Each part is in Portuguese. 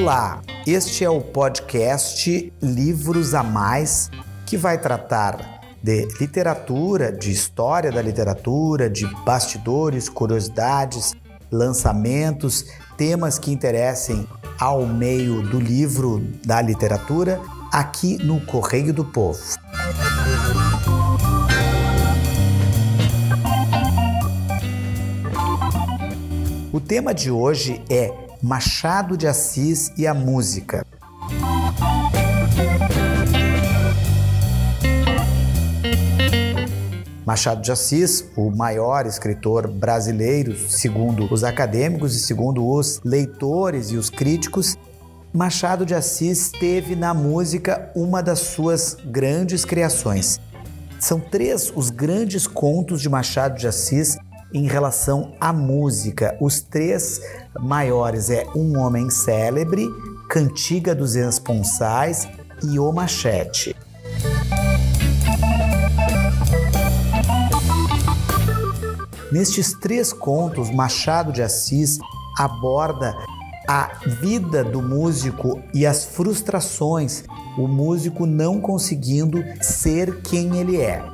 Olá, este é o podcast Livros a Mais, que vai tratar de literatura, de história da literatura, de bastidores, curiosidades, lançamentos, temas que interessem ao meio do livro da literatura, aqui no Correio do Povo. O tema de hoje é Machado de Assis e a música. Machado de Assis, o maior escritor brasileiro, segundo os acadêmicos e segundo os leitores e os críticos, Machado de Assis teve na música uma das suas grandes criações. São três os grandes contos de Machado de Assis em relação à música. Os três maiores é Um Homem Célebre, Cantiga dos Esponsais e O Machete. Nestes três contos, Machado de Assis aborda a vida do músico e as frustrações, o músico não conseguindo ser quem ele é.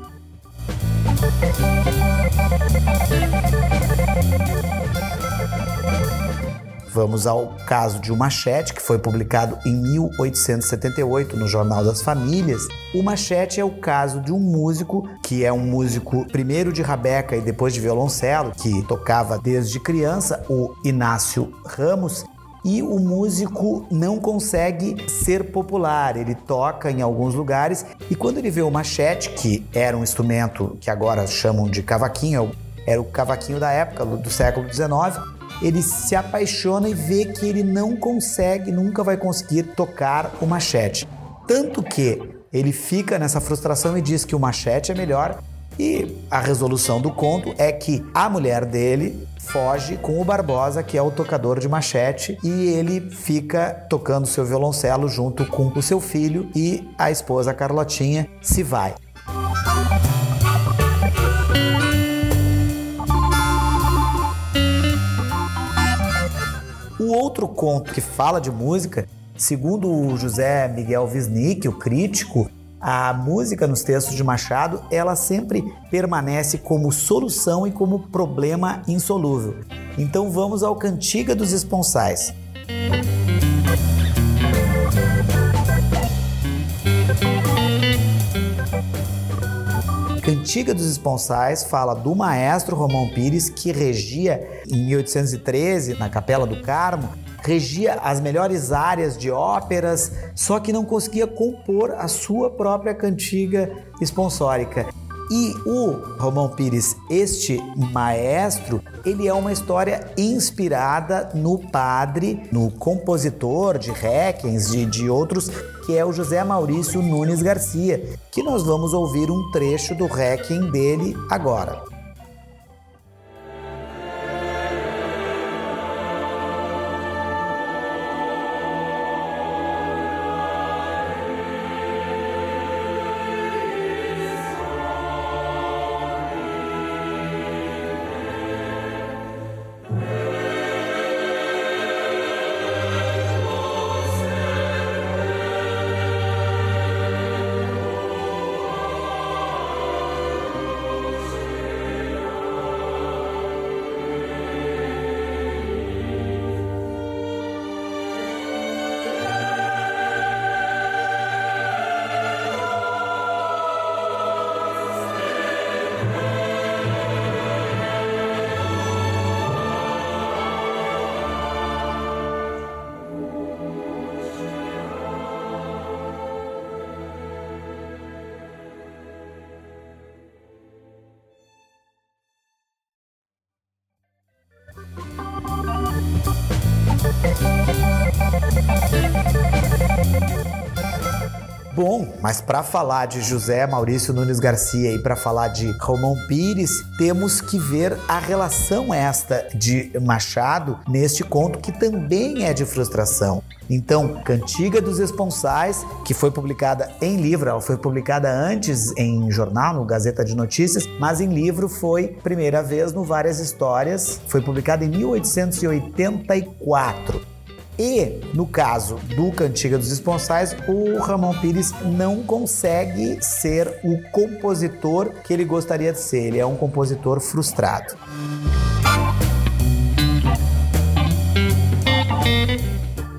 Vamos ao caso de O Machete, que foi publicado em 1878 no Jornal das Famílias. O Machete é o caso de um músico que é um músico primeiro de rabeca e depois de violoncelo, que tocava desde criança, o Inácio Ramos, e o músico não consegue ser popular. Ele toca em alguns lugares e quando ele vê o machete, que era um instrumento que agora chamam de cavaquinho, era o cavaquinho da época, do século XIX, ele se apaixona e vê que ele não consegue, nunca vai conseguir tocar o machete. Tanto que ele fica nessa frustração e diz que o machete é melhor. E a resolução do conto é que a mulher dele foge com o Barbosa, que é o tocador de machete, e ele fica tocando seu violoncelo junto com o seu filho e a esposa Carlotinha se vai. O outro conto que fala de música, segundo o José Miguel Wisnik, o crítico, a música nos textos de Machado, ela sempre permanece como solução e como problema insolúvel. Então vamos ao Cantiga dos Esponsais. Cantiga dos Esponsais fala do maestro Romão Pires que regia em 1813 na Capela do Carmo, regia as melhores áreas de óperas, só que não conseguia compor a sua própria cantiga esponsórica. E o Romão Pires, este maestro, ele é uma história inspirada no padre, no compositor de Requens, de, de outros, que é o José Maurício Nunes Garcia, que nós vamos ouvir um trecho do Requiem dele agora. Thank you. Bom, mas para falar de José Maurício Nunes Garcia e para falar de Romão Pires, temos que ver a relação esta de Machado neste conto que também é de frustração. Então, Cantiga dos Esponsais, que foi publicada em livro, ela foi publicada antes em jornal, no Gazeta de Notícias, mas em livro foi primeira vez no Várias Histórias, foi publicada em 1884. E, no caso do Cantiga dos Esponsais, o Ramon Pires não consegue ser o compositor que ele gostaria de ser. Ele é um compositor frustrado.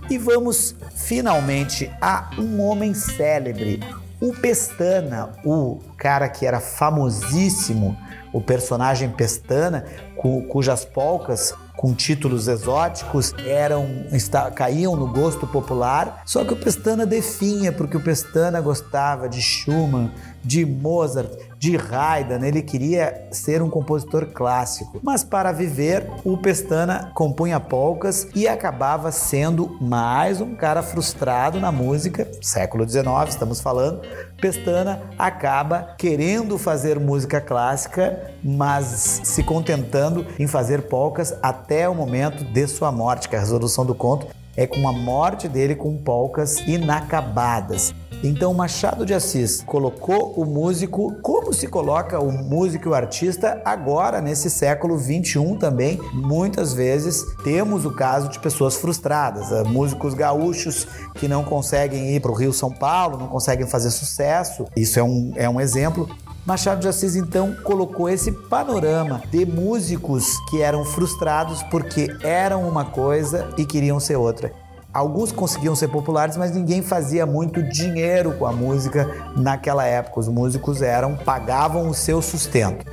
E vamos finalmente a um homem célebre, o Pestana, o cara que era famosíssimo, o personagem Pestana, cu cujas polcas com títulos exóticos eram está, caíam no gosto popular, só que o Pestana definha, porque o Pestana gostava de Schumann, de Mozart, de Haydn, ele queria ser um compositor clássico. Mas para viver, o Pestana compunha polcas e acabava sendo mais um cara frustrado na música, século XIX estamos falando. Pestana acaba querendo fazer música clássica, mas se contentando em fazer polcas até o momento de sua morte, que é a resolução do conto é com a morte dele com polcas inacabadas. Então Machado de Assis colocou o músico como se coloca o músico e o artista agora nesse século 21 também. Muitas vezes temos o caso de pessoas frustradas, eh, músicos gaúchos que não conseguem ir para o Rio São Paulo, não conseguem fazer sucesso. Isso é um, é um exemplo. Machado de Assis então colocou esse panorama de músicos que eram frustrados porque eram uma coisa e queriam ser outra. Alguns conseguiam ser populares, mas ninguém fazia muito dinheiro com a música naquela época. Os músicos eram pagavam o seu sustento.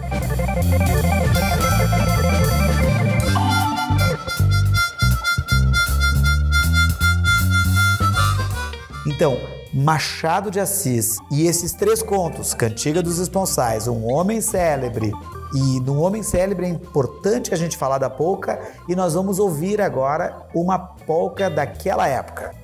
Então, Machado de Assis e esses três contos, Cantiga dos Esponsais, Um Homem Célebre e no Homem Célebre é importante a gente falar da polca e nós vamos ouvir agora uma polca daquela época.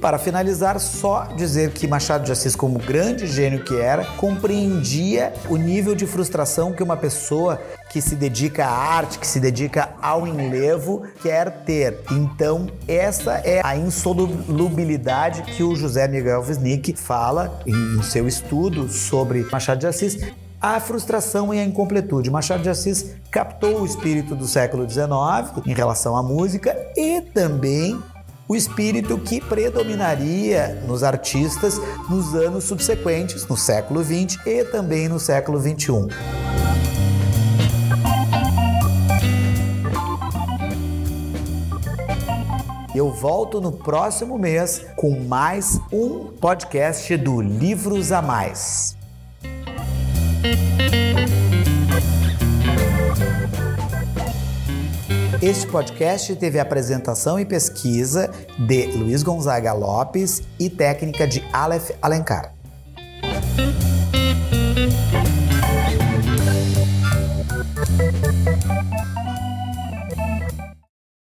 Para finalizar, só dizer que Machado de Assis, como grande gênio que era, compreendia o nível de frustração que uma pessoa que se dedica à arte, que se dedica ao enlevo, quer ter. Então, essa é a insolubilidade que o José Miguel Wisnik fala em seu estudo sobre Machado de Assis a frustração e a incompletude. Machado de Assis captou o espírito do século XIX em relação à música e também o espírito que predominaria nos artistas nos anos subsequentes, no século XX e também no século XXI. Eu volto no próximo mês com mais um podcast do Livros a Mais. Este podcast teve apresentação e pesquisa de Luiz Gonzaga Lopes e técnica de Aleph Alencar.